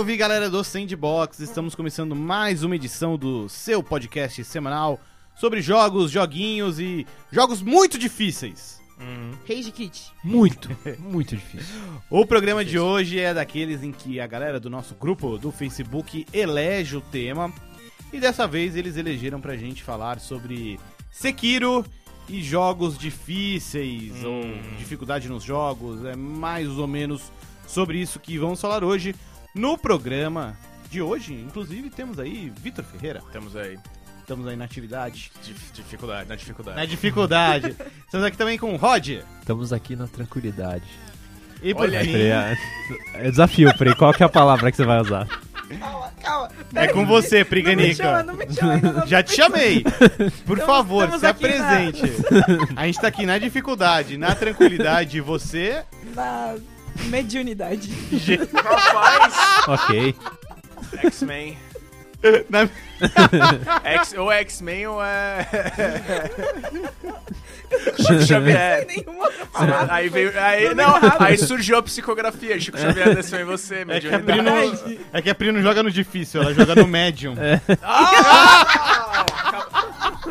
Salve galera do Sandbox! Estamos começando mais uma edição do seu podcast semanal sobre jogos, joguinhos e jogos muito difíceis. Rage Kit. Muito, muito difícil. O programa de hoje é daqueles em que a galera do nosso grupo do Facebook elege o tema e dessa vez eles elegeram pra gente falar sobre Sekiro e jogos difíceis ou dificuldade nos jogos. É mais ou menos sobre isso que vamos falar hoje no programa de hoje. Inclusive temos aí Vitor Ferreira. Temos aí Estamos aí na atividade. dif- dificuldade, na dificuldade. Na dificuldade. Estamos aqui também com o Rod. Estamos aqui na tranquilidade. E por Olha aí. fim, Frei, é, é desafio, Frei. Qual que é a palavra que você vai usar? Calma, calma. é com você, Não me chama, Priganica. não me chama. não. Já te chamei. Por Estamos- favor, estamos se aqui na- apresente. A gente tá aqui na dificuldade, na tranquilidade. E você. Na mediunidade. Rapaz! Ok. X-Men. na- X, ou é X-Men ou é. Chico Xavier. Aí veio. Aí, não, aí surgiu a psicografia. Chico Xavier desceu em você, É que, a mediunidade. Pri não, é que a Pri não joga no difícil, ela joga no médium.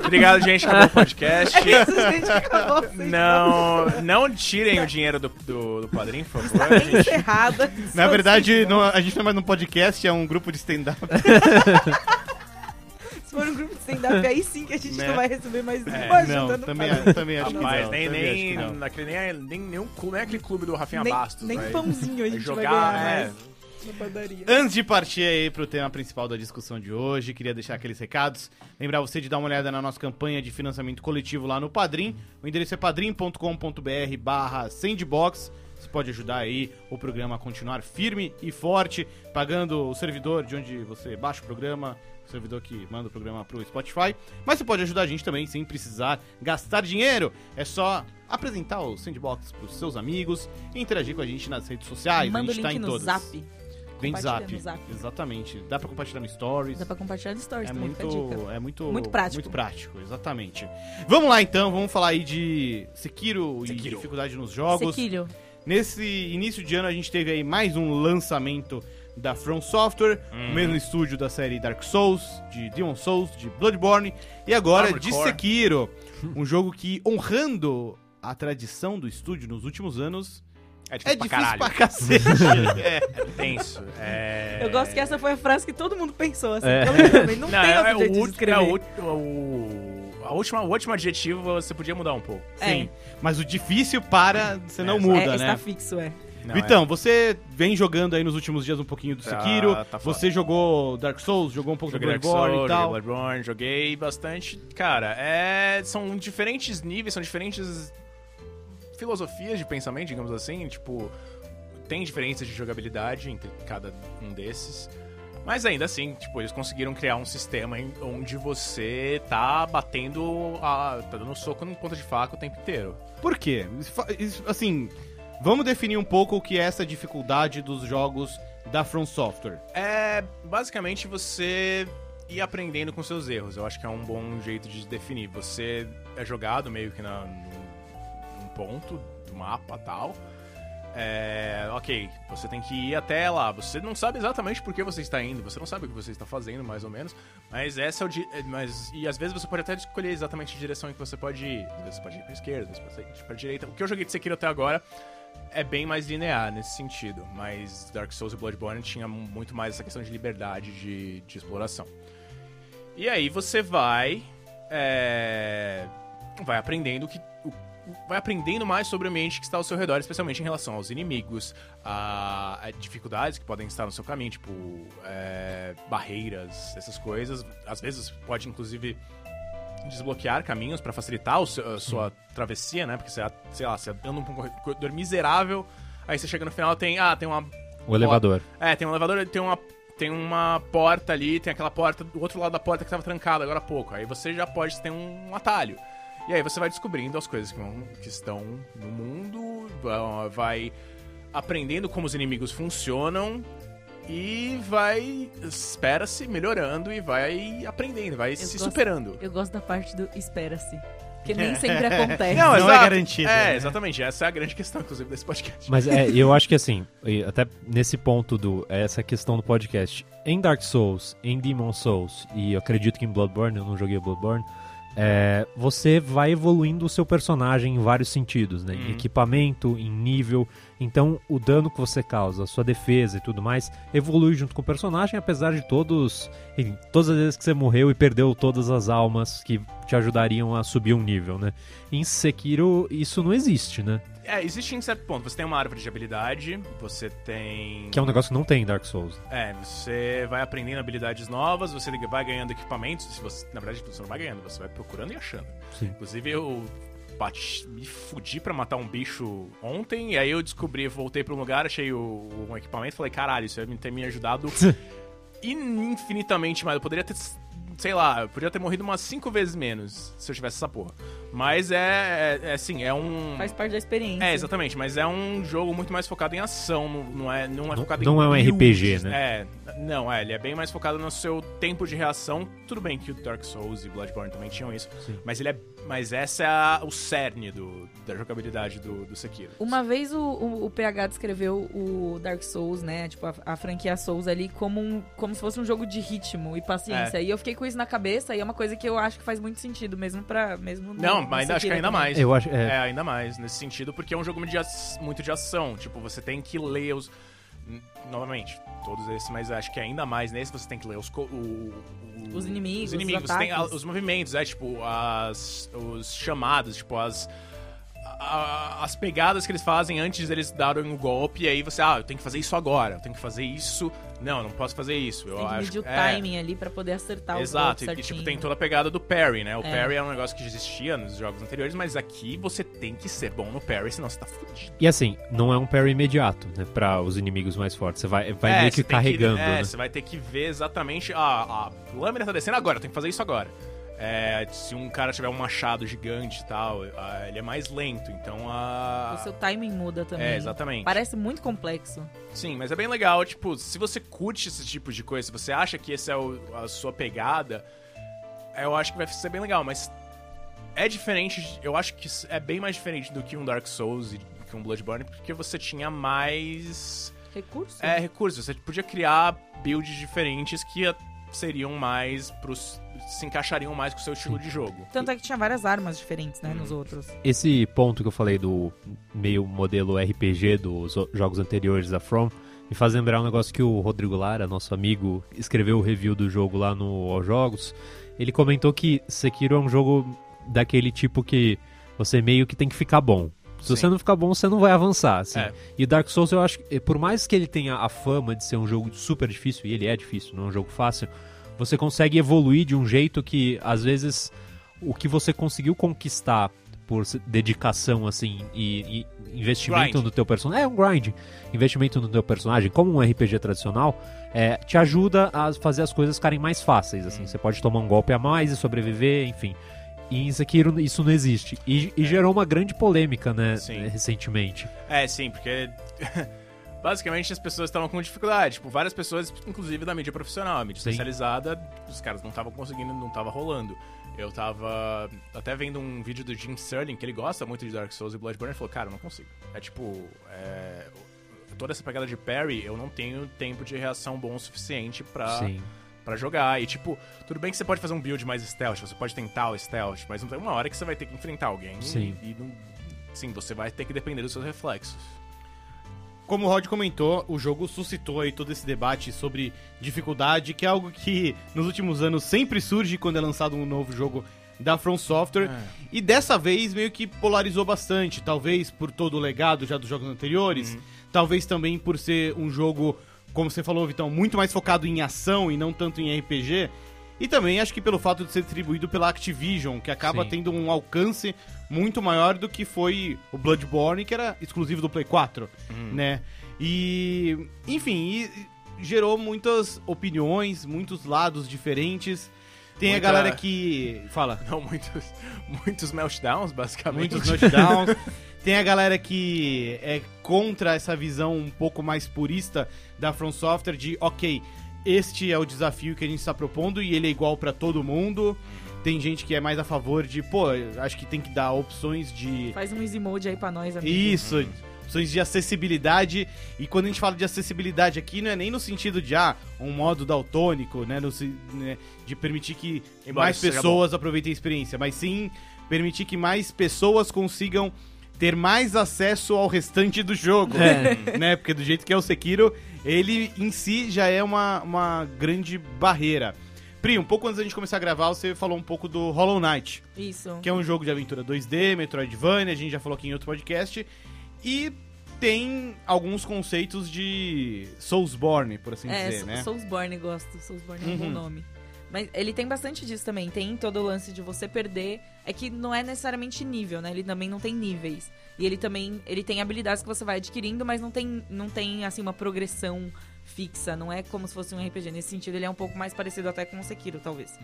Obrigado, gente. Acabou o podcast. É isso, gente. Acabou. Não, não tirem o dinheiro do, do, do padrinho, por favor. palavra. gente. Encerrada. Na verdade, não- a gente não é mais num podcast, é um grupo de stand-up. Se for um grupo de stand-up, aí sim que a gente Né? não vai receber mais É, não, ajuda no também, padrinho. também acho que não. nem, também acho nem, que não. naquele, nem, nem, nenhum nem aquele clube do Rafinha Nem, Bastos. nem vai- pãozinho a vai gente vai jogar, ganhar é. mais na padaria. Antes de partir aí pro tema principal da discussão de hoje, queria deixar aqueles recados. Lembrar você de dar uma olhada na nossa campanha de financiamento coletivo lá no Padrim. O endereço é padrim.com.br barra sandbox. Você pode ajudar aí o programa a continuar firme e forte, pagando o servidor de onde você baixa o programa, o servidor que manda o programa pro Spotify. Mas você pode ajudar a gente também sem precisar gastar dinheiro. É só apresentar o Sandbox pros seus amigos e interagir com a gente nas redes sociais. Manda a o gente tá link em no todas. zap. Vem zap. zap. Exatamente. Dá pra compartilhar no Stories. Dá pra compartilhar no stories É também, muito, é muito, Muito prático. Muito prático, exatamente. Vamos lá então, vamos falar aí de Sekiro, e Sekiro. dificuldade nos jogos. Sequilho. Nesse início de ano a gente teve aí mais um lançamento da From Software, Uhum. o mesmo estúdio da série Dark Souls, de Demon Souls, de Bloodborne e agora Armored de Core. Sekiro, um jogo que honrando a tradição do estúdio nos últimos anos É difícil, é difícil pra, cacete. é. É tenso. É... Eu gosto que essa foi a frase que todo mundo pensou, assim, É. coletivamente. Não, Não, tem é, outro é jeito o, de escrever. é o, o, a última, o último adjetivo você podia mudar um pouco. Sim, mas o difícil para, você não É, muda, é, né? está fixo, é. Não, Vitão, você vem jogando aí nos últimos dias um pouquinho do Tá- Sekiro. tá foda. você jogou Dark Souls, jogou um pouco Joguei do Dark Bloodborne Souls, e tal. joguei Bloodborne, joguei bastante. Cara, é, são diferentes níveis, são diferentes filosofias de pensamento, digamos assim. Tipo, tem diferenças de jogabilidade entre cada um desses. Mas ainda assim, tipo, eles conseguiram criar um sistema em- onde você tá batendo, a, tá dando soco no ponta de faca o tempo inteiro. Por quê? Assim, vamos definir um pouco o que é essa dificuldade dos jogos da From Software. É basicamente você ir aprendendo com seus erros. Eu acho que é um bom jeito de definir. Você é jogado meio que na, ponto do mapa tal. É, ok, você tem que ir até lá. Você não sabe exatamente por que você está indo, você não sabe o que você está fazendo, mais ou menos. Mas essa é o. di- é, Mas, e às vezes você pode até escolher exatamente a direção em que você pode ir. Às vezes você pode ir pra esquerda, às vezes você pode ir pra direita. O que eu joguei de Sekiro até agora é bem mais linear nesse sentido, mas Dark Souls e Bloodborne tinha muito mais essa questão de liberdade de, de exploração. E aí você vai é, vai aprendendo que vai aprendendo mais sobre o ambiente que está ao seu redor, especialmente em relação aos inimigos, a, a dificuldades que podem estar no seu caminho, tipo é, barreiras, essas coisas. Às vezes pode inclusive desbloquear caminhos para facilitar seu- a sua travessia, né? Porque você, sei lá, você anda um corredor miserável, aí você chega no final tem, ah, tem uma O elevador. é, tem um elevador, tem uma tem uma porta ali, tem aquela porta do outro lado da porta que tava trancada agora há pouco. Aí você já pode ter um atalho. E aí você vai descobrindo as coisas que, vão- que estão no mundo, va- vai aprendendo como os inimigos funcionam e vai espera-se melhorando e vai aprendendo, vai se gosto- superando. Eu gosto da parte do espera-se. Porque nem sempre acontece. Não, é exato. garantido, É, né? exatamente. Essa é a grande questão, inclusive, desse podcast. Mas é, eu acho que assim, até nesse ponto do essa questão do podcast, em Dark Souls, em Demon Souls e eu acredito que em Bloodborne, eu não joguei Bloodborne, é, você vai evoluindo o seu personagem em vários sentidos, né? Em Uhum. equipamento, em nível. Então, o dano que você causa, a sua defesa e tudo mais, evolui junto com o personagem, apesar de todos. enfim, todas as vezes que você morreu e perdeu todas as almas que te ajudariam a subir um nível, né? Em Sekiro, isso não existe, né? É, existe em certo ponto. Você tem uma árvore de habilidade, você tem. Que é um negócio que não tem em Dark Souls. É, você vai aprendendo habilidades novas, você vai ganhando equipamentos. Se você, na verdade, você não vai ganhando, você vai procurando e achando. Sim. Inclusive, eu bati, me fudi pra matar um bicho ontem, e aí eu descobri, voltei pra um lugar, achei o, um equipamento, falei, caralho, isso ia ter me ajudado infinitamente mais. Eu poderia ter, sei lá, eu poderia ter morrido umas cinco vezes menos se eu tivesse essa porra. Mas é, é, é assim, é um... Faz parte da experiência. É, exatamente, mas é um jogo muito mais focado em ação, não, não é, não é Não- focado não em é um builds, RPG, né? É, não, é, ele é bem mais focado no seu tempo de reação. Tudo bem que o Dark Souls e Bloodborne também tinham isso, Sim. mas ele é, mas essa é a- o cerne do, da jogabilidade do, do Sekiro. Uma vez o, o, o PH descreveu o Dark Souls, né? Tipo, a, a franquia Souls ali como, um, como se fosse um jogo de ritmo e paciência. É. E eu fiquei com isso na cabeça e é uma coisa que eu acho que faz muito sentido, mesmo pra. Mesmo no- Não, no mas acho que ainda também. mais. Eu acho. É. É, ainda mais nesse sentido, porque é um jogo muito de, muito de ação. Tipo, você tem que ler os. Novamente, todos esses, mas acho que ainda mais nesse você tem que ler os. O, o- Os inimigos, Os inimigos, os tem os movimentos, é tipo, as, os chamados, tipo, as. A- as pegadas que eles fazem antes deles darem o golpe, e aí você, ah, eu tenho que fazer isso agora, eu tenho que fazer isso. Não, eu não posso fazer isso. Eu Tem que acho medir o é. timing ali pra poder acertar o Exato, golpe e, tipo, tem toda a pegada do parry, né? O É. parry é um negócio que já existia nos jogos anteriores, mas aqui você tem que ser bom no parry, senão você tá fudido. E assim, não é um parry imediato, né? Pra os inimigos mais fortes. Você vai, vai É, meio que carregando, é, né? Você vai ter que ver exatamente. A, a lâmina tá descendo agora, eu tenho que fazer isso agora. É, se um cara tiver um machado gigante e tal, ah, ele é mais lento, então a. O seu timing muda também. É, exatamente. Parece muito complexo. Sim, mas é bem legal, tipo, se você curte esse tipo de coisa, se você acha que esse é o- a sua pegada, eu acho que vai ser bem legal, mas é diferente, eu acho que é bem mais diferente do que um Dark Souls e do que um Bloodborne, porque você tinha mais Recurso? é, recursos, você podia criar builds diferentes que seriam mais pros se encaixariam mais com o seu estilo de jogo. Tanto é que tinha várias armas diferentes, né, Hum. nos outros. Esse ponto que eu falei do meio modelo RPG dos jogos anteriores da From me faz lembrar um negócio que o Rodrigo Lara, nosso amigo, escreveu o review do jogo lá no All Jogos. Ele comentou que Sekiro é um jogo daquele tipo que você meio que tem que ficar bom. Se Sim. você não ficar bom, você não vai avançar. assim. É. E Dark Souls, eu acho que, por mais que ele tenha a fama de ser um jogo super difícil, e ele é difícil, não é um jogo fácil, você consegue evoluir de um jeito que, às vezes, o que você conseguiu conquistar por dedicação, assim, e, e investimento Grind. no teu personagem. É um grind. Investimento no teu personagem, como um RPG tradicional, é, te ajuda a fazer as coisas ficarem mais fáceis, assim. Você pode tomar um golpe a mais e sobreviver, enfim. E em Sekiro isso não existe. E, e gerou uma grande polêmica, né, Sim. recentemente. É, sim, porque basicamente as pessoas estavam com dificuldade. Tipo, várias pessoas, inclusive da mídia profissional, a mídia Sim. especializada, os caras não estavam conseguindo, não tava rolando. Eu tava até vendo um vídeo do Jim Sterling, que ele gosta muito de Dark Souls e Bloodborne, e falou, cara, eu não consigo. É tipo, é, toda essa pegada de parry, eu não tenho tempo de reação bom o suficiente pra, Sim. pra jogar. E tipo, tudo bem que você pode fazer um build mais stealth, você pode tentar o stealth, mas não tem uma hora que você vai ter que enfrentar alguém. Sim. E, não, sim, você vai ter que depender dos seus reflexos. Como o Rod comentou, o jogo suscitou aí todo esse debate sobre dificuldade, que é algo que nos últimos anos sempre surge quando é lançado um novo jogo da From Software. E dessa vez meio que polarizou bastante, talvez por todo o legado já dos jogos anteriores, talvez também por ser um jogo, como você falou, Vitão, muito mais focado em ação e não tanto em RPG. E também acho que pelo fato de ser distribuído pela Activision, que acaba Sim. tendo um alcance muito maior do que foi o Bloodborne, que era exclusivo do Play 4, né? E, enfim, e- gerou muitas opiniões, muitos lados diferentes. Tem a Muita- galera que fala, Não, muitos, muitos meltdowns, basicamente. muitos knockdowns. Tem a galera que é contra essa visão um pouco mais purista da From Software de, ok, este é o desafio que a gente está propondo e ele é igual pra todo mundo. Tem gente que é mais a favor de, pô, acho que tem que dar opções de Faz um easy mode aí pra nós, amigo. isso, opções de acessibilidade. E quando a gente fala de acessibilidade aqui, não é nem no sentido de, ah, um modo daltônico, né? no né, de permitir que Embora mais pessoas aproveitem a experiência, mas sim permitir que mais pessoas consigam ter mais acesso ao restante do jogo. né? Porque do jeito que é o Sekiro, ele em si já é uma, uma grande barreira. Pri, um pouco antes da gente começar a gravar, você falou um pouco do Hollow Knight Isso. que é um jogo de aventura 2D, Metroidvania, a gente já falou aqui em outro podcast, e tem alguns conceitos de Soulsborne, por assim É, dizer, Sou- né? Soulsborne gosto. Soulsborne é um Uhum. bom nome. Mas ele tem bastante disso também. Tem todo o lance de você perder. É que não é necessariamente nível, né? Ele também não tem níveis. E ele também ele tem habilidades que você vai adquirindo, mas não tem, não tem assim, uma progressão fixa. Não é como se fosse um RPG. Nesse sentido, ele é um pouco mais parecido até com o Sekiro, talvez.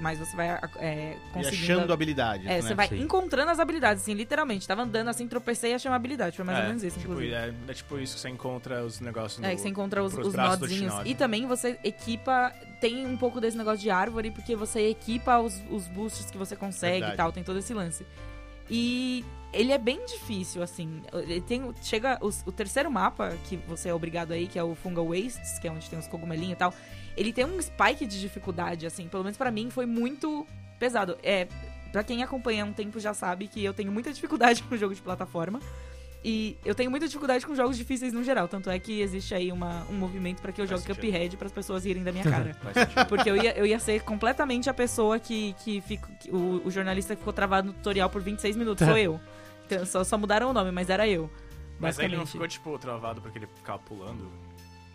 Mas você vai é, E conseguindo. achando habilidades, É, né? você vai Sim. encontrando as habilidades, assim, literalmente. Tava andando assim, tropecei e achei uma habilidade. Foi mais ou menos isso, tipo, inclusive. é, é tipo isso que você encontra os negócios no... É, que você encontra os, os nodzinhos. E também você equipa. Tem um pouco desse negócio de árvore, porque você equipa os, os boosts que você consegue Verdade. e tal. Tem todo esse lance. E ele é bem difícil, assim. Ele tem. Chega. os- o terceiro mapa, que você é obrigado aí, que é o Fungal Wastes, que é onde tem os cogumelinhos e tal. Ele tem um spike de dificuldade, assim. Pelo menos pra mim foi muito pesado. É. Pra quem acompanha há um tempo já sabe que eu tenho muita dificuldade com jogo de plataforma. E eu tenho muita dificuldade com jogos difíceis no geral. Tanto é que existe aí uma, um movimento pra que eu Faz jogue sentido. Cuphead para as pessoas rirem da minha cara. Faz sentido. Porque eu ia, eu ia ser completamente a pessoa que, que, fico, que o, o jornalista que ficou travado no tutorial por 26 minutos. Sou eu. Então, só, só mudaram o nome, mas era eu. Mas aí ele Basicamente. não ficou, tipo, travado porque ele ficava pulando?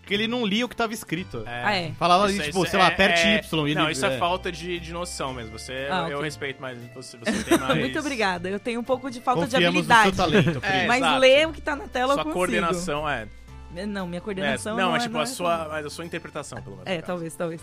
Porque ele não lia o que tava escrito. Ah, é. Falava ali, Isso- tipo, isso sei lá, é- aperte é- Y. e Não, ele, isso é, falta de, de noção mesmo. Você, Ah, eu ok. respeito, mas você, você tem mais... Muito obrigada. Eu tenho um pouco de falta de Confiamos no habilidade. seu talento. É, mas exato. ler o que tá na tela Sua eu consigo. coordenação é... Não, minha é coordenação não, não, é é tipo não a é sua, mas a sua interpretação, pelo menos. É, talvez, talvez.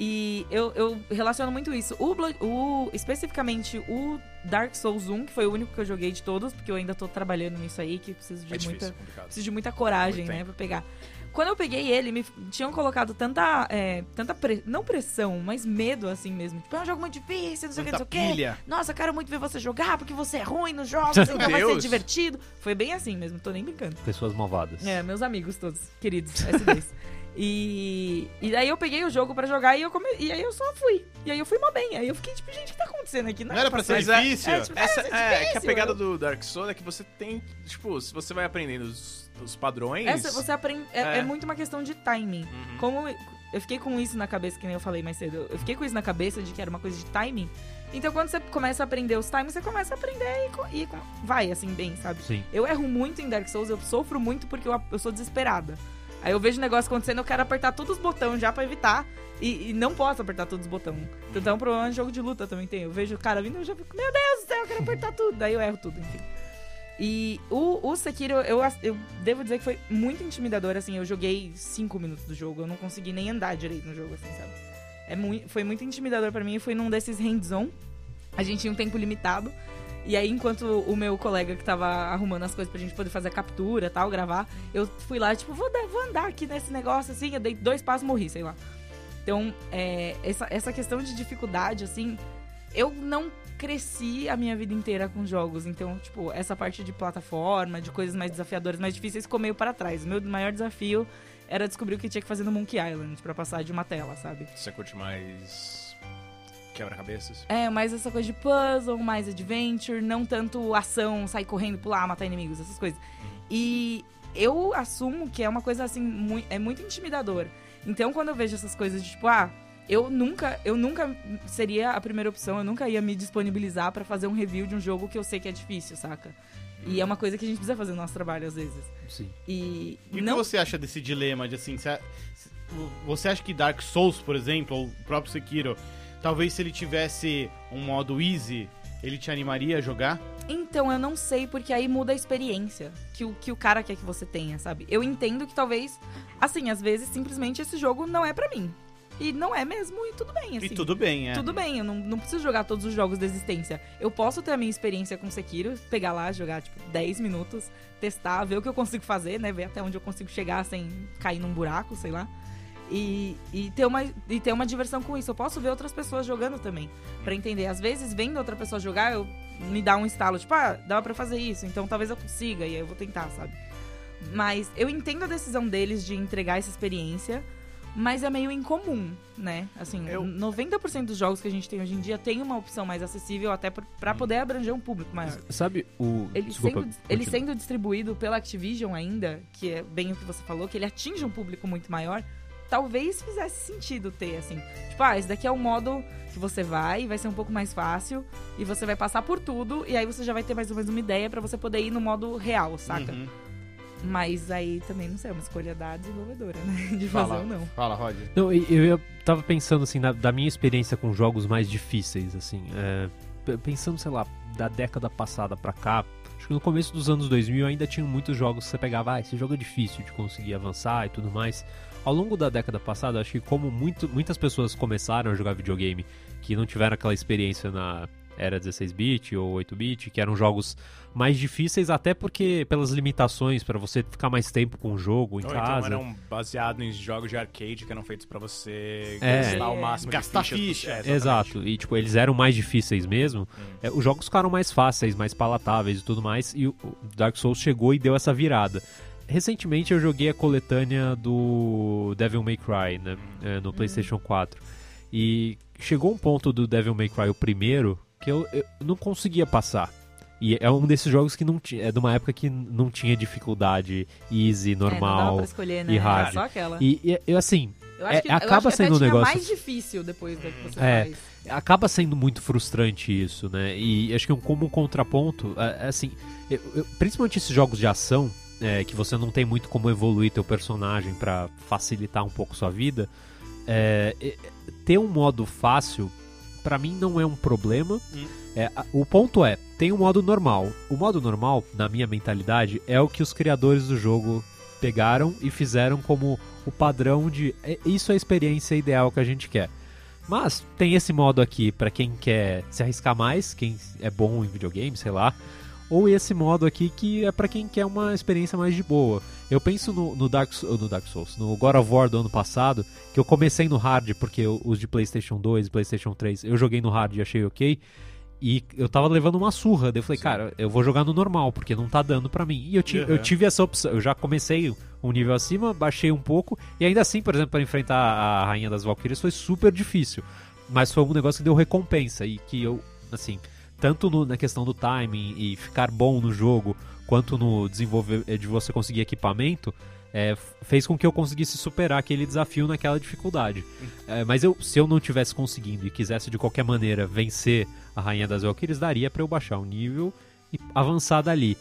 E eu, eu relaciono muito isso. O, o especificamente o Dark Souls 1, que foi o único que eu joguei de todos, porque eu ainda tô trabalhando nisso aí, que preciso de É difícil, muita complicado. preciso de muita coragem, Muito né, tempo. pra pegar. Quando eu peguei ele, me tinham colocado tanta, é, tanta pre- não pressão, mas medo assim mesmo. Tipo, é um jogo muito difícil, não sei o que, não sei o que. Nossa, quero muito ver você jogar, porque você é ruim nos jogos, então vai ser divertido. Foi bem assim mesmo, tô nem brincando. Pessoas malvadas. É, meus amigos todos, queridos, S2. e, e daí eu peguei o jogo pra jogar e, eu come... e aí eu só fui. E aí eu fui mó bem. Aí eu fiquei tipo, gente, o que tá acontecendo aqui? Não era pra ser Mas é- difícil? é, tipo, Essa, é, é, que a difícil, pegada eu- do Dark Souls é que você tem, tipo, se você vai aprendendo os, os padrões... Essa, você aprende. É, É. é muito uma questão de timing. Uhum. Como eu fiquei com isso na cabeça, que nem eu falei mais cedo, eu fiquei com isso na cabeça de que era uma coisa de timing. Então quando você começa a aprender os timings, você começa a aprender e, e vai assim bem, sabe? Sim. Eu erro muito em Dark Souls, eu sofro muito porque eu, eu sou desesperada. Aí eu vejo um negócio acontecendo, eu quero apertar todos os botões já pra evitar. E, e não posso apertar todos os botões. Então é um problema de jogo de luta também tem. Eu vejo o cara vindo e eu já fico, meu Deus do céu, eu quero apertar tudo. Daí eu erro tudo, enfim. E o, o Sekiro, eu, eu devo dizer que foi muito intimidador, assim. Eu joguei 5 minutos do jogo, eu não consegui nem andar direito no jogo, assim, sabe? É muito, foi muito intimidador pra mim. Fui num desses hands-on. A gente tinha um tempo limitado. E aí, enquanto o meu colega que tava arrumando as coisas pra gente poder fazer a captura tal, gravar, eu fui lá, tipo, vou, vou andar aqui nesse negócio, assim, eu dei dois passos e morri, sei lá. Então, é, essa, essa questão de dificuldade, assim, eu não cresci a minha vida inteira com jogos. Então, tipo, essa parte de plataforma, de coisas mais desafiadoras, mais difíceis, ficou meio para trás. O meu maior desafio era descobrir o que tinha que fazer no Monkey Island pra passar de uma tela, sabe? Você curte mais quebra-cabeças? É, mais essa coisa de puzzle, mais adventure, não tanto ação, sair correndo, pular, matar inimigos, essas coisas. E eu assumo que é uma coisa assim, é muito intimidador. Então quando eu vejo essas coisas de tipo, ah, eu nunca, eu nunca seria a primeira opção, eu nunca ia me disponibilizar pra fazer um review de um jogo que eu sei que é difícil, saca? E é uma coisa que a gente precisa fazer no nosso trabalho às vezes. Sim. E, E o não que você acha desse dilema de assim, você, você acha que Dark Souls, por exemplo, ou o próprio Sekiro, talvez se ele tivesse um modo easy, ele te animaria a jogar? Então, eu não sei, porque aí muda a experiência que o, que o cara quer que você tenha, sabe? Eu entendo que talvez, assim, às vezes simplesmente esse jogo não é pra mim. E não é mesmo, e tudo bem, assim. E tudo bem, é. Tudo bem, eu não, não preciso jogar todos os jogos da existência. Eu posso ter a minha experiência com Sekiro, pegar lá, jogar, tipo, 10 minutos, testar, ver o que eu consigo fazer, né? Ver até onde eu consigo chegar sem cair num buraco, sei lá. E, e, ter uma, e ter uma diversão com isso. Eu posso ver outras pessoas jogando também, pra entender. Às vezes, vendo outra pessoa jogar, eu me dá um estalo, tipo, ah, dá pra fazer isso, então talvez eu consiga, e aí eu vou tentar, sabe? Mas eu entendo a decisão deles de entregar essa experiência, mas é meio incomum, né? Assim, Eu- 90% dos jogos que a gente tem hoje em dia tem uma opção mais acessível até pra- pra poder abranger um público maior. Sabe o. Ele, Desculpa. sendo, ele sendo distribuído pela Activision ainda, que é bem o que você falou, que ele atinge um público muito maior, talvez fizesse sentido ter, assim. Tipo, ah, esse daqui é o modo que você vai, vai ser um pouco mais fácil, e você vai passar por tudo, e aí você já vai ter mais ou menos uma ideia pra você poder ir no modo real, saca? Uhum. Mas aí também, não sei, é uma escolha da desenvolvedora, né? De fazer Fala, ou não. fala, Rod. Não, eu, eu tava pensando assim, na- da minha experiência com jogos mais difíceis, assim, é, pensando, sei lá, da década passada pra cá, acho que no começo dos anos 2000 ainda tinham muitos jogos que você pegava, ah, esse jogo é difícil de conseguir avançar e tudo mais. Ao longo da década passada, acho que como muito, muitas pessoas começaram a jogar videogame que não tiveram aquela experiência na era 16-bit ou 8-bit, que eram jogos mais difíceis, até porque pelas limitações para você ficar mais tempo com o jogo em Ou casa. então eram baseados em jogos de arcade que eram feitos pra você É. gastar o máximo Gastar de fichas. ficha. É. Exato, e tipo, eles eram mais difíceis mesmo. É, os jogos ficaram mais fáceis, mais palatáveis e tudo mais, e o o Dark Souls chegou e deu essa virada. Recentemente eu joguei a coletânea do Devil May Cry, né, é, no PlayStation 4. E chegou um ponto do Devil May Cry, o primeiro, que eu, eu não conseguia passar. E é um desses jogos que não tinha. É de uma época que não tinha dificuldade easy, É, não dava normal. pra escolher, né? e hard. só aquela. e, e, eu, assim, eu acho é, que, eu acaba acho que até sendo um negócio- mais difícil depois da que você É. faz. acaba sendo muito frustrante isso, né? E acho que um, como um contraponto, é, é assim, eu- eu- principalmente esses jogos de ação, é, que você não tem muito como evoluir teu personagem pra facilitar um pouco sua vida, é, é, ter um modo fácil, pra mim não é um problema. Hum. É, a- o ponto é, tem um modo normal. O modo normal, na minha mentalidade, é o que os criadores do jogo pegaram e fizeram como o padrão de é- isso é a experiência ideal que a gente quer. Mas tem esse modo aqui pra quem quer se arriscar mais, quem é bom em videogame, sei lá. Ou esse modo aqui que é pra quem quer uma experiência mais de boa. Eu penso no, no Dark, no Dark Souls, no God of War do ano passado, que eu comecei no hard, porque os de PlayStation 2 e PlayStation 3 eu joguei no hard e achei ok. E eu tava levando uma surra. Daí eu falei, cara, eu vou jogar no normal, porque não tá dando pra mim. E eu, ti- Uhum. eu tive essa opção. Eu já comecei um nível acima, baixei um pouco. E ainda assim, por exemplo, para enfrentar a Rainha das Valkyrias foi super difícil. Mas foi um negócio que deu recompensa. E que eu, assim, tanto no- na questão do timing e ficar bom no jogo, quanto no desenvolver de você conseguir equipamento, é, fez com que eu conseguisse superar aquele desafio naquela dificuldade. É, mas eu, se eu não tivesse conseguindo e quisesse de qualquer maneira vencer a Rainha das Valkyries, daria pra eu baixar o nível e avançar dali.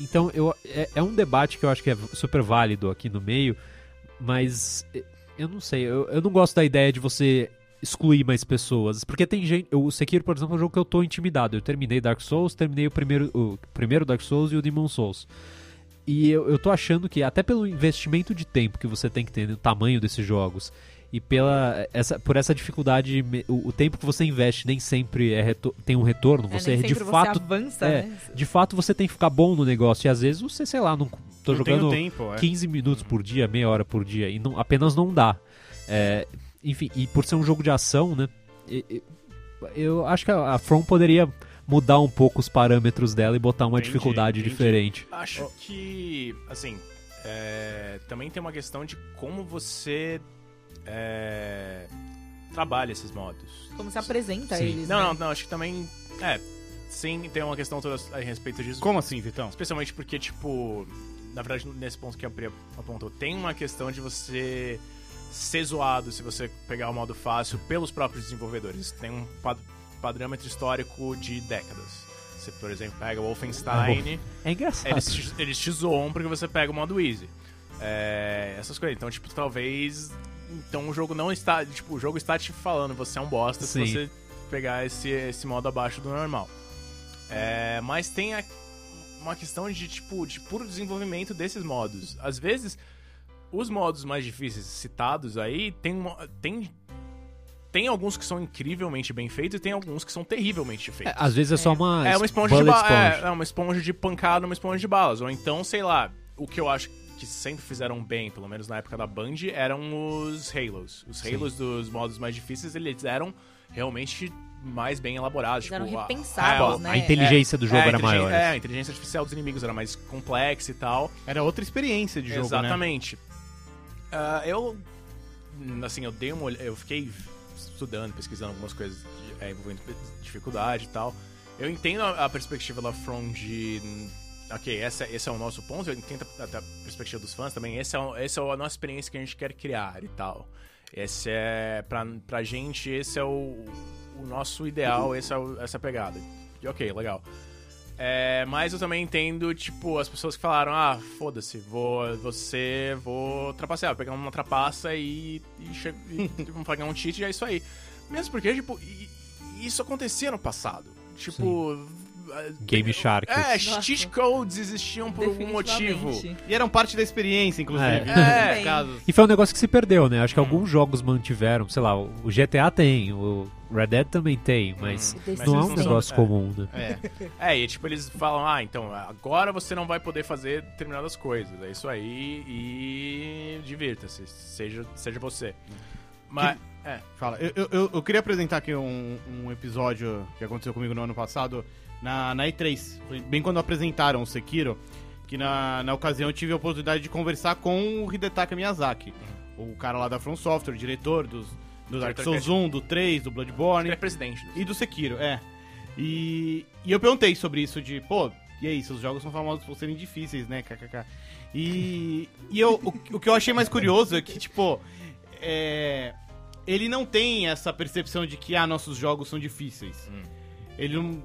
Então eu, é, é um debate que eu acho que é super válido aqui no meio, mas eh, eu não sei, eu, eu não gosto da ideia de você excluir mais pessoas, porque tem gente, o Sekiro, por exemplo, é um jogo que eu tô intimidado. Eu terminei Dark Souls, terminei o primeiro, o primeiro Dark Souls e o Demon Souls. E eu, eu tô achando que, até pelo investimento de tempo que você tem que ter no tamanho desses jogos, e pela essa, por essa dificuldade, o, o tempo que você investe nem sempre é reto- tem um retorno. É, Você nem de fato. você avança, é, né? De fato, você tem que ficar bom no negócio. E às vezes você, sei lá, não tô não jogando tempo, é. 15 minutos por dia, meia hora por dia, e não, apenas não dá. É, enfim, e por ser um jogo de ação, né? Eu acho que a a From poderia mudar um pouco os parâmetros dela e botar uma Entendi, dificuldade entendi. diferente. Acho que, assim, é, também tem uma questão de como você é, trabalha esses modos. Como se apresenta Sim. eles. Não, né? não, não, acho que também, é, sim, tem uma questão toda a respeito disso. Como assim, Vitão? Especialmente porque, tipo, na verdade, nesse ponto que a Pri apontou, tem uma questão de você ser zoado se você pegar o modo fácil pelos próprios desenvolvedores. Tem um padrômetro histórico de décadas. Você, por exemplo, pega o Wolfenstein, É engraçado. eles, te- eles te zoam porque você pega o modo easy. É, essas coisas. Então, tipo, talvez. Então o jogo não está. Tipo, o jogo está te falando, você é um bosta Sim. se você pegar esse, esse modo abaixo do normal. É, mas tem a- uma questão de, tipo, de puro desenvolvimento desses modos. Às vezes, os modos mais difíceis citados aí tem, tem, tem alguns que são incrivelmente bem feitos e tem alguns que são terrivelmente É, feitos. às vezes é só uma, É uma esponja de bala. É, é uma esponja de pancada, uma esponja de balas. Ou então, sei lá, o que eu acho que sempre fizeram bem, pelo menos na época da Band, eram os Halos. Os Halos dos modos mais difíceis, eles eram realmente mais bem elaborados. Eles eram tipo, a- repensados, a- né? A inteligência do jogo é, a era maior. É, a inteligência artificial dos inimigos era mais complexa e tal. Era outra experiência de jogo, né? Exatamente. Ah, eu, assim, eu dei uma olhada, eu fiquei estudando, pesquisando algumas coisas é, envolvendo dificuldade e tal. Eu entendo a, a perspectiva da From de. Ok, essa, esse é o nosso ponto, eu entendo a, a perspectiva dos fãs também. Esse é, esse é a nossa experiência que a gente quer criar e tal. Esse é. Pra, pra gente, esse é o, o nosso ideal, esse é essa pegada. E ok, legal. É, mas eu também entendo, tipo, as pessoas que falaram, ah, foda-se, vou, você, vou trapacear, vou pegar uma trapaça e, e, e vamos pagar um cheat e é isso aí. Mesmo porque, tipo, isso acontecia no passado. Tipo... eh, Game Shark. É, Nossa. cheat codes existiam por algum motivo. E eram parte da experiência, inclusive. É. É. Casos. E foi um negócio que se perdeu, né? Acho que alguns jogos mantiveram, sei lá, o GTA tem, o Red Dead também tem, mas Hum, Mas não é um são- negócio é. comum, né? É. É, e tipo, eles falam, ah, então, agora você não vai poder fazer determinadas coisas. É isso aí e divirta-se, seja, seja você. Mas, é, Fala. Eu, eu- eu, eu queria apresentar aqui um, um episódio que aconteceu comigo no ano passado na, na E3. Foi bem quando apresentaram o Sekiro, que na, na ocasião eu tive a oportunidade de conversar com o Hidetaka Miyazaki, o cara lá da From Software, o diretor dos, do Dark Souls 1, do 3, do ele Bloodborne é presidente. do- e do Sekiro, é. E, e eu perguntei sobre isso de, pô, e aí, seus jogos são famosos por serem difíceis, né, kkk. E, e eu, o, o que eu achei mais curioso é que, tipo, é, ele não tem essa percepção de que, ah, nossos jogos são difíceis. Hum. Ele não...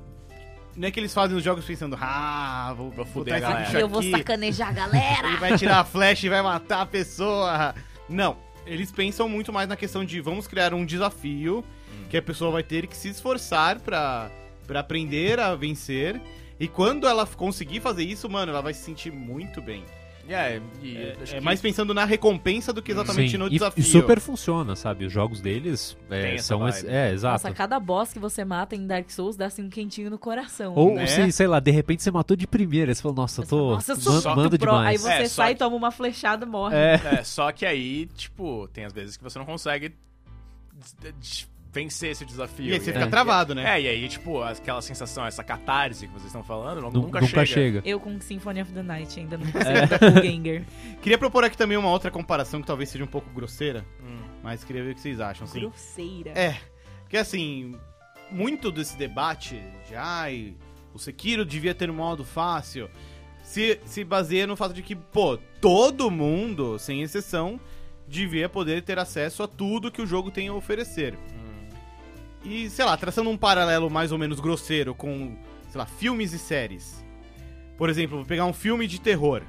Não é que eles fazem os jogos pensando, ah, vou, Vou vou fuder a esse galera. bicho Eu vou aqui, sacanejar a galera. ele vai tirar a flecha e vai matar a pessoa. Não, eles pensam muito mais na questão de vamos criar um desafio que a pessoa vai ter que se esforçar pra, pra aprender a vencer. E quando ela conseguir fazer isso, mano, ela vai se sentir muito bem. É, e É, é que mais pensando na recompensa do que exatamente Sim, no e- desafio. E, super funciona, sabe? Os jogos deles é, são. vibe. É, exato. Nossa, cada boss que você mata em Dark Souls dá assim um quentinho no coração. Ou né? se, sei lá, de repente você matou de primeira, você falou, nossa, eu tô. Nossa, eu sou mando pro. Aí demais. você É, só sai, que- toma uma flechada e morre. É. É, só que aí, tipo, tem às vezes que você não consegue vencer esse desafio. E aí você E fica É. travado, né? É, e aí, tipo, aquela sensação, essa catarse que vocês estão falando, Nu- nunca, chega. Eu com Symphony of the Night ainda não consigo É. dar Doppelganger. Queria propor aqui também uma outra comparação que talvez seja um pouco grosseira, Hum. mas queria ver o que vocês acham. Assim. Grosseira. É, porque assim, muito desse debate de ai, o Sekiro devia ter um modo fácil, se, se baseia no fato de que, pô, todo mundo, sem exceção, devia poder ter acesso a tudo que o jogo tem a oferecer. E, sei lá, traçando um paralelo mais ou menos grosseiro com, sei lá, filmes e séries. Por exemplo, vou pegar um filme de terror.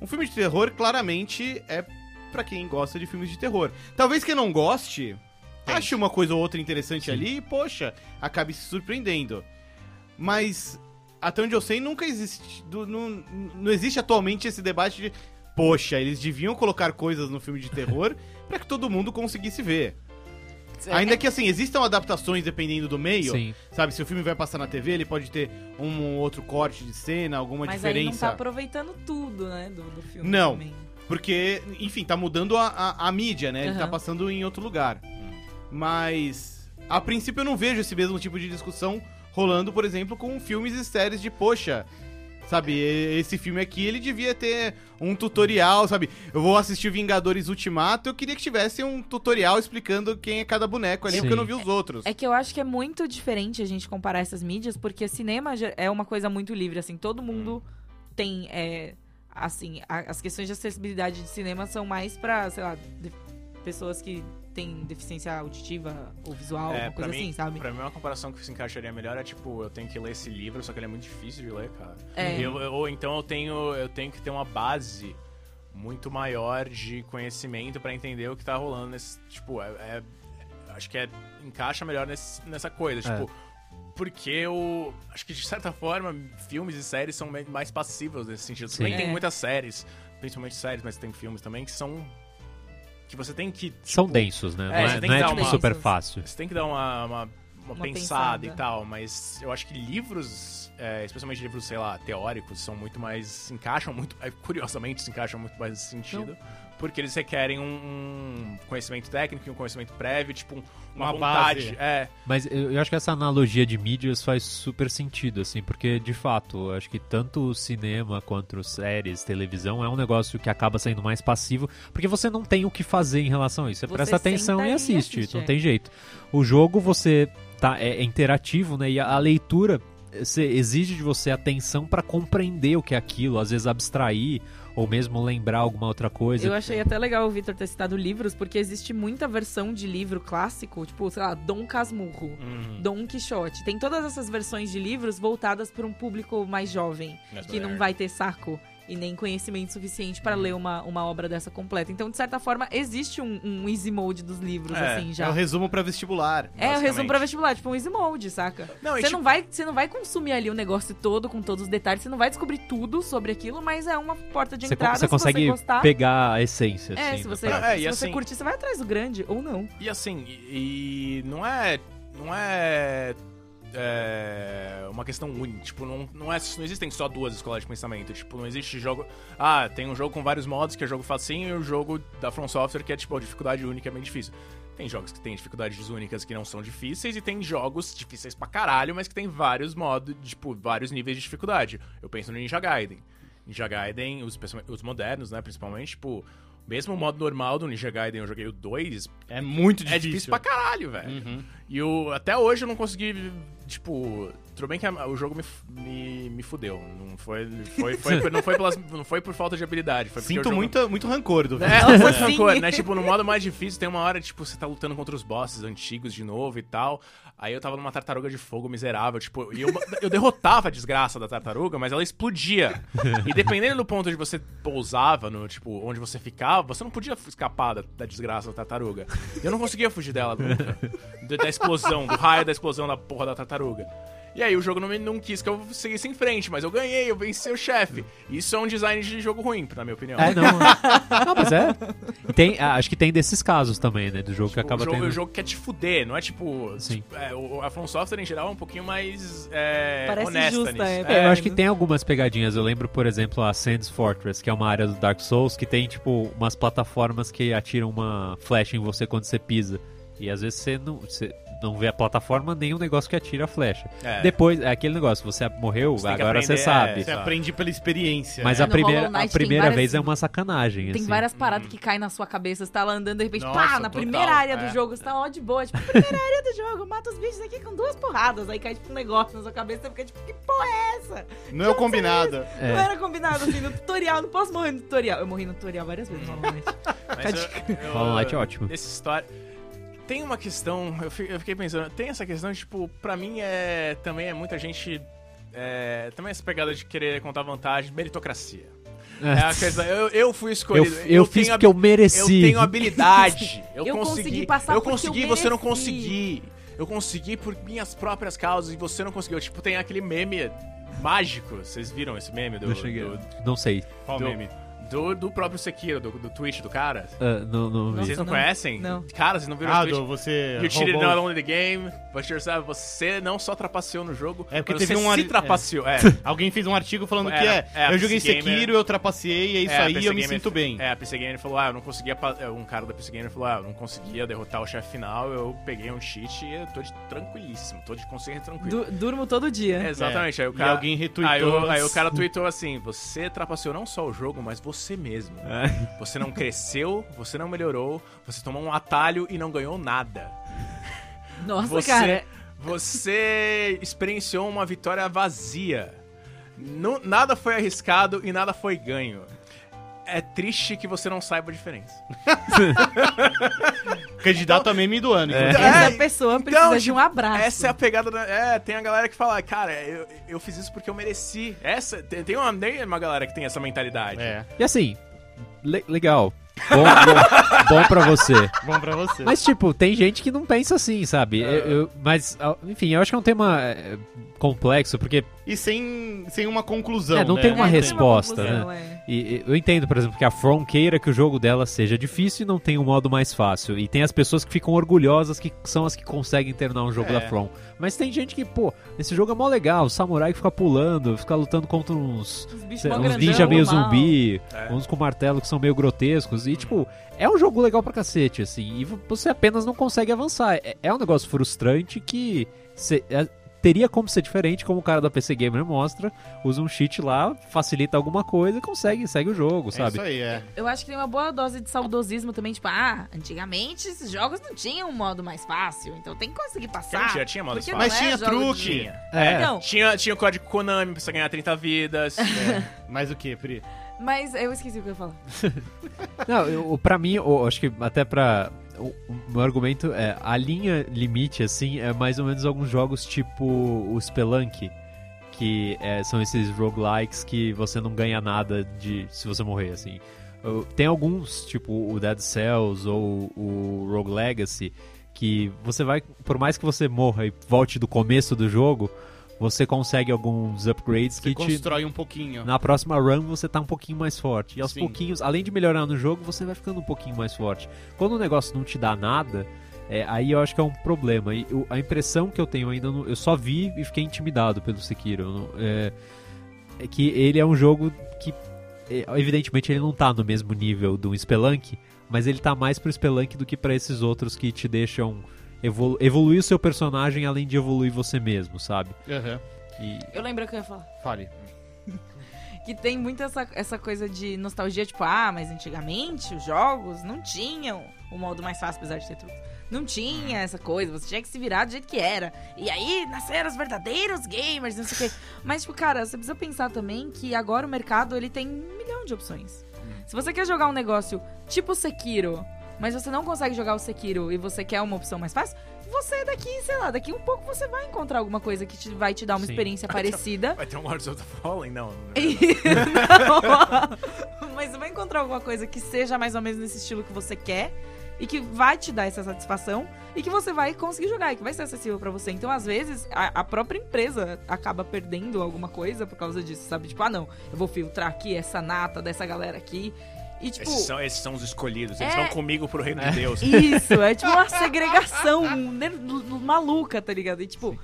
Um filme de terror claramente é pra quem gosta de filmes de terror. Talvez quem não goste, Tente. ache uma coisa ou outra interessante Sim. ali e, poxa, acabe se surpreendendo. Mas, até onde eu sei, nunca existe. Não, não existe atualmente esse debate de. Poxa, eles deviam colocar coisas no filme de terror pra que todo mundo conseguisse ver. Ainda que assim, existam adaptações dependendo do meio, Sim. sabe? Se o filme vai passar na TV, ele pode ter um ou outro corte de cena, alguma Mas aí não diferença. tá aproveitando tudo, né, do, do filme Não. também. Porque, enfim, tá mudando a, a, a mídia, né? Ele tá passando em outro lugar. Mas, a princípio, eu não vejo esse mesmo tipo de discussão rolando, por exemplo, com filmes e séries de, poxa, sabe, esse filme aqui, ele devia ter um tutorial, sabe? Eu vou assistir Vingadores Ultimato, eu queria que tivesse um tutorial explicando quem é cada boneco ali, Sim. porque eu não vi os outros. É que eu acho que é muito diferente a gente comparar essas mídias, porque cinema é uma coisa muito livre, assim, todo mundo tem, é, assim, a- as questões de acessibilidade de cinema são mais pra, sei lá, de- pessoas que têm deficiência auditiva ou visual, É, alguma coisa mim, assim, sabe? Pra mim, uma comparação que se encaixaria melhor é tipo, eu tenho que ler esse livro, só que ele é muito difícil de ler, cara. É. Eu- eu- ou então eu tenho, eu tenho que ter uma base muito maior de conhecimento pra entender o que tá rolando nesse. Tipo, é. é- acho que é, encaixa melhor nesse- nessa coisa. É. Tipo. Porque eu acho que de certa forma filmes e séries são mais passivos nesse sentido. Sim. Também tem É. muitas séries, principalmente séries, mas tem filmes também que são que você tem que São tipo, densos, né? É, não é, não é tipo uma- super fácil. você tem que dar uma, uma, uma, Uma pensada, pensada. e tal, mas eu acho que livros, é, especialmente livros, sei lá, teóricos, são muito mais. se encaixam muito. é, curiosamente, se encaixam muito mais nesse sentido. Porque eles requerem um, um conhecimento técnico e um conhecimento prévio, tipo, um- uma, Uma vontade. base. É, Mas eu, eu acho que essa analogia de mídias faz super sentido, assim, porque de fato, eu acho que tanto o cinema quanto séries, televisão é um negócio que acaba sendo mais passivo, porque você não tem o que fazer em relação a isso. Você, Você presta atenção e e assiste, assiste, não é. tem jeito. O jogo você tá é, é interativo, né? E a, a leitura você exige de você atenção pra compreender o que é aquilo, às vezes abstrair ou mesmo lembrar alguma outra coisa. Eu achei até legal o Victor ter citado livros, porque existe muita versão de livro clássico, tipo, sei lá, Dom Casmurro, Uhum. Dom Quixote. Tem todas essas versões de livros voltadas para um público mais jovem, Mais que não vai ter saco e nem conhecimento suficiente para ler uma, uma obra dessa completa. Então, de certa forma, existe um, um easy mode dos livros, É, assim, É já. o resumo pra vestibular. É, o resumo pra vestibular, tipo um easy mode, saca? Não, Você tipo, não, vai, você não vai consumir ali o negócio todo, com todos os detalhes, você não vai descobrir tudo sobre aquilo, mas é uma porta de Você, entrada. você se consegue você gostar, pegar a essência, É, assim, se da você. É, se você assim- curtir, você vai atrás do grande, ou não. E assim, e, e não é. Não é. É, uma questão única. Tipo, não, não, é, não existem só duas escolas de pensamento. Tipo, não existe jogo. Ah, tem um jogo com vários modos, que é jogo facinho, e o jogo da From Software, que é tipo, dificuldade única é bem difícil. Tem jogos que tem dificuldades únicas que não são difíceis, e tem jogos difíceis pra caralho, mas que tem vários modos, tipo, vários níveis de dificuldade. Eu penso no Ninja Gaiden. Ninja Gaiden, os, os modernos, né, principalmente, tipo. Mesmo o modo normal do Ninja Gaiden, eu joguei o 2, É muito é difícil. difícil pra caralho, velho. Uhum. E eu, até hoje eu não consegui, tipo. Tudo bem que a- o jogo me, me, me fudeu. Não foi, foi, foi, por- não, foi pelas, não foi por falta de habilidade. Foi Sinto jogo... muito, muito rancor do É, Nossa, muito rancor, né? Tipo, no modo mais difícil, tem uma hora, tipo, você tá lutando contra os bosses antigos de novo e tal. Aí eu tava numa tartaruga de fogo miserável, tipo, e eu, eu derrotava a desgraça da tartaruga, mas ela explodia. E dependendo do ponto onde você pousava, no, tipo, onde você ficava, você não podia escapar da, da desgraça da tartaruga. E eu não conseguia fugir dela nunca. Da explosão, do raio da explosão da porra da tartaruga. E aí o jogo não, me, não quis que eu seguisse em frente, mas eu ganhei, eu venci o chefe. Isso é um design de jogo ruim, na minha opinião. É, não. não, mas é. Tem, ah, acho que tem desses casos também, né? Do jogo que acaba o, jogo, tendo. o jogo quer te fuder, não é tipo. Sim. tipo, é, o, a From Software em geral é um pouquinho mais é, Parece honesta justa, nisso. é. É, eu acho que tem algumas pegadinhas. Eu lembro, por exemplo, a Sands Fortress, que é uma área do Dark Souls, que tem, tipo, umas plataformas que atiram uma flecha em você quando você pisa. E às vezes você não, você não vê a plataforma nem o negócio que atira a flecha. É. Depois, é aquele negócio, você morreu, Você agora você aprender, sabe. é, Você Exato. aprende pela experiência. Mas né? a primeira, a primeira várias- vez é uma sacanagem. Tem assim. várias paradas que caem na sua cabeça, você tá lá andando, de repente, Nossa, pá, na total, primeira área do é. jogo, você tá ó de boa, tipo, primeira área do jogo, mata os bichos aqui com duas porradas, aí cai tipo um negócio na sua cabeça, você fica tipo, que porra é essa? Não é o combinado. É. Não era combinado assim no tutorial, não posso morrer no tutorial. Eu morri no tutorial várias vezes, normalmente. Mas eu, eu, Hollow Knight é ótimo. Nessa história. Tem uma questão, eu fi- eu fiquei pensando, tem essa questão, tipo, pra mim é. Também é muita gente. É, também essa pegada de querer contar vantagem, meritocracia. É a questão, eu, eu fui Eu, escolhido. eu, fiz tenho porque eu Eu mereci. tenho habilidade. Eu, Eu consegui. consegui passar eu consegui, eu você não mereci. consegui. Eu consegui por minhas próprias causas e você não conseguiu. Tipo, tem aquele meme mágico. Vocês viram esse meme do, Não cheguei. do, Não sei. Qual do- meme? Do, do próprio Sekiro, do, do tweet do cara? Ah, não, não Vocês não, não. conhecem? Não. Cara, vocês não viram Ah, o tweet? do você You cheated roubou- not only the game, but yourself. Você não só trapaceou no jogo, É, porque mas teve você um se ar- trapaceou. É. Alguém fez um artigo falando É, que é, é, eu joguei Gamer- Sekiro, eu trapaceei, é isso É, aí, eu me sinto bem. É, a PC Gamer falou, ah, eu não conseguia... é, Um cara da PC Gamer falou, ah, eu não conseguia derrotar o chefe final, eu peguei um cheat e eu tô de tranquilíssimo, tô de consciência tranquila. Du- durmo todo dia. É, exatamente, aí o E cara... alguém retweetou. Aí o, aí o cara tweetou assim: você trapaceou não só o jogo, mas você mesmo. É. Você não cresceu, você não melhorou, você tomou um atalho e não ganhou nada. Nossa, Você, cara. você experienciou uma vitória vazia. Nu- nada foi arriscado e nada foi ganho. É triste que você não saiba a diferença. Candidato a meme do ano. É. Essa pessoa precisa Então, de um tipo, abraço. Essa é a pegada da. É, tem a galera que fala, cara, eu, eu fiz isso porque eu mereci. Essa, tem, tem uma, tem uma galera que tem essa mentalidade. É, E assim, le- legal. Bom, bom, bom pra você. bom pra você. Mas, tipo, tem gente que não pensa assim, sabe? É. Eu- eu- mas, ah, enfim, eu acho que é um tema é, complexo, porque E sem, sem uma conclusão, É, não né? tem uma É, resposta, conclusão, é. E, eu entendo, por exemplo, que a From queira que o jogo dela seja difícil e não tem um modo mais fácil. E tem as pessoas que ficam orgulhosas que são as que conseguem terminar um jogo É. da From. Mas tem gente que, pô, esse jogo é mó legal, o samurai que fica pulando, fica lutando contra uns, sei uns grandão, ninja meio mal. zumbi, É. uns com martelo que são meio grotescos. E, tipo, é um jogo legal pra cacete, assim. E você apenas não consegue avançar. É, é um negócio frustrante que cê- é- teria como ser diferente, como o cara da PC Gamer mostra. Usa um cheat lá, facilita alguma coisa e consegue, segue o jogo, É sabe? isso aí, é. Eu acho que tem uma boa dose de saudosismo também, tipo, ah, antigamente esses jogos não tinham um modo mais fácil, então tem que conseguir passar. Mentira, tinha modo fácil. não Mas é tinha truque. de- Tinha. É. Então, Tinha, tinha o código Konami pra você ganhar 30 vidas. Mas o que, Pri? mas eu esqueci o que eu ia falar. Não, eu, pra mim, eu acho que até pra. O, meu argumento é a linha limite, assim, é mais ou menos alguns jogos tipo o Spelunk, que é, são esses roguelikes que você não ganha nada de se você morrer, assim. Tem alguns, tipo o Dead Cells ou o Rogue Legacy, que você vai, por mais que você morra e volte do começo do jogo, você consegue alguns upgrades Você que te constrói um pouquinho. na próxima run você tá um pouquinho mais forte. E aos Sim. pouquinhos, além de melhorar no jogo, você vai ficando um pouquinho mais forte. Quando o negócio não te dá nada, é, aí eu acho que é um problema. E o- a impressão que eu tenho ainda, não- eu só vi e fiquei intimidado pelo Sekiro. Eu não- é, é que ele é um jogo que, é, evidentemente, ele não tá no mesmo nível do Spelunk, mas ele tá mais pro Spelunk do que pra esses outros que te deixam evolu evoluir o seu personagem além de evoluir você mesmo, sabe? Aham. E Eu lembro o que eu ia falar. Fale. Que tem muito essa, essa coisa de nostalgia, tipo, ah, mas antigamente os jogos não tinham o modo mais fácil, apesar de ter truque. Não tinha essa coisa, você tinha que se virar do jeito que era. E aí nasceram os verdadeiros gamers, não sei o quê. Mas, tipo, cara, você precisa pensar também que agora o mercado ele tem um milhão de opções. Se você quer jogar um negócio tipo Sekiro, mas você não consegue jogar o Sekiro e você quer uma opção mais fácil, você daqui, sei lá, daqui um pouco você vai encontrar alguma coisa que te- vai te dar uma Sim. experiência parecida. Vai ter um Lords of the Fallen? Não. Não. Mas você vai encontrar alguma coisa que seja mais ou menos nesse estilo que você quer e que vai te dar essa satisfação e que você vai conseguir jogar e que vai ser acessível pra você. Então, às vezes, a, a própria empresa acaba perdendo alguma coisa por causa disso, sabe? Tipo, ah, não, eu vou filtrar aqui essa nata dessa galera aqui. E, tipo, Esses são, esses são os escolhidos. Eles É. estão comigo pro reino de Deus. isso, é tipo uma segregação maluca, tá ligado? E tipo,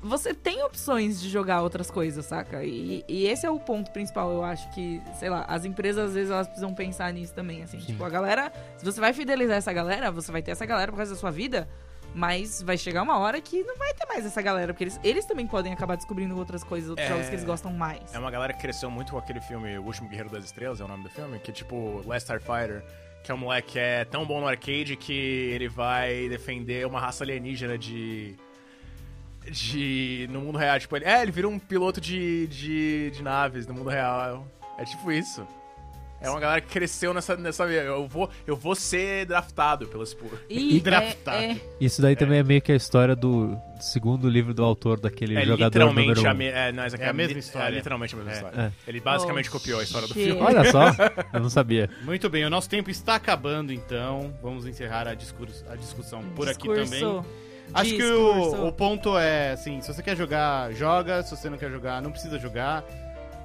você tem opções de jogar outras coisas, saca? E, e esse é o ponto principal, eu acho que, sei lá, as empresas às vezes elas precisam pensar nisso também, assim. Tipo, a galera, se você vai fidelizar essa galera, você vai ter essa galera por causa da sua vida, mas vai chegar uma hora que não vai ter mais essa galera, porque eles, eles também podem acabar descobrindo outras coisas, outros É. jogos que eles gostam mais. É uma galera que cresceu muito com aquele filme O Último Guerreiro das Estrelas, é o nome do filme, que é tipo Last Starfighter, que é um moleque que é tão bom no arcade que ele vai defender uma raça alienígena de. de. no mundo real. Tipo, ele, é, ele vira um piloto de, de, de naves no mundo real. É tipo isso. É uma galera que cresceu nessa. nessa eu, vou, eu vou ser draftado pelas. E Draftado. é, é, Isso daí também é meio que a história do segundo livro do autor daquele É jogador literalmente número a, um. me, é, não, essa aqui É a li- mesma história. É literalmente a mesma É. história. É. Ele basicamente Oh, copiou a história do filme. Olha só, eu não sabia. Muito bem, o nosso tempo está acabando, então vamos encerrar a, discurs- a discussão por aqui também. discurso. Acho que Discurso. o, o ponto é, assim, se você quer jogar, joga. Se você não quer jogar, não precisa jogar.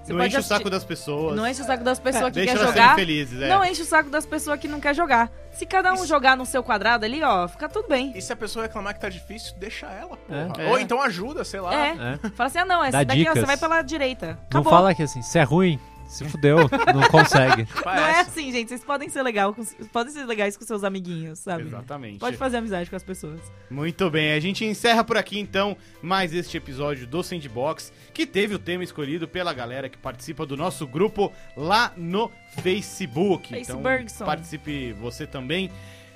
Você não pode enche o assistir- saco das pessoas. Não enche o saco das pessoas que Deixa quer elas jogar. serem felizes, é. Não enche o saco das pessoas que não quer jogar. Se cada um jogar no seu quadrado ali, ó, fica tudo bem. E se a pessoa reclamar que tá difícil, deixa ela, porra. É. Ou então ajuda, sei lá. É. É. Fala assim, ah não, esse Dá daqui ó, você vai pela direita. Não Acabou. fala que assim, se é ruim, se fudeu, não consegue. Não é assim, gente. Vocês podem ser legal, com- podem ser legais com seus amiguinhos, sabe? Exatamente. Pode fazer amizade com as pessoas. Muito bem, a gente encerra por aqui então mais este episódio do Sandbox, que teve o tema escolhido pela galera que participa do nosso grupo lá no Facebook. Então Facebookson. participe você também.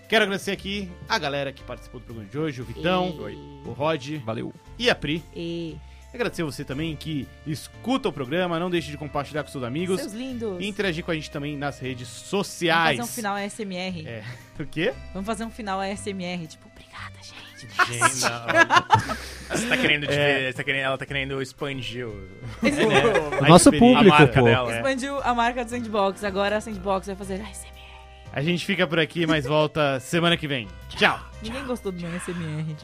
Quero agradecer aqui a galera que participou do programa de hoje, o Vitão, E- o Rod Valeu. e a Pri. E... Agradecer você também que escuta o programa, não deixe de compartilhar com seus amigos Seus lindos. e interagir com a gente também nas redes Vamos sociais. fazer um final ASMR. É. O quê? Vamos fazer um final ASMR. Tipo, obrigada, gente. Gente, não. Você tá querendo, te É. tá querendo- ela tá querendo expandir o, O nosso público, a marca pô. dela. Expandiu a marca do Sandbox. Agora a Sandbox vai fazer ASMR. A gente fica por aqui, mas volta semana que vem. Tchau! Ninguém gostou do meu ASMR.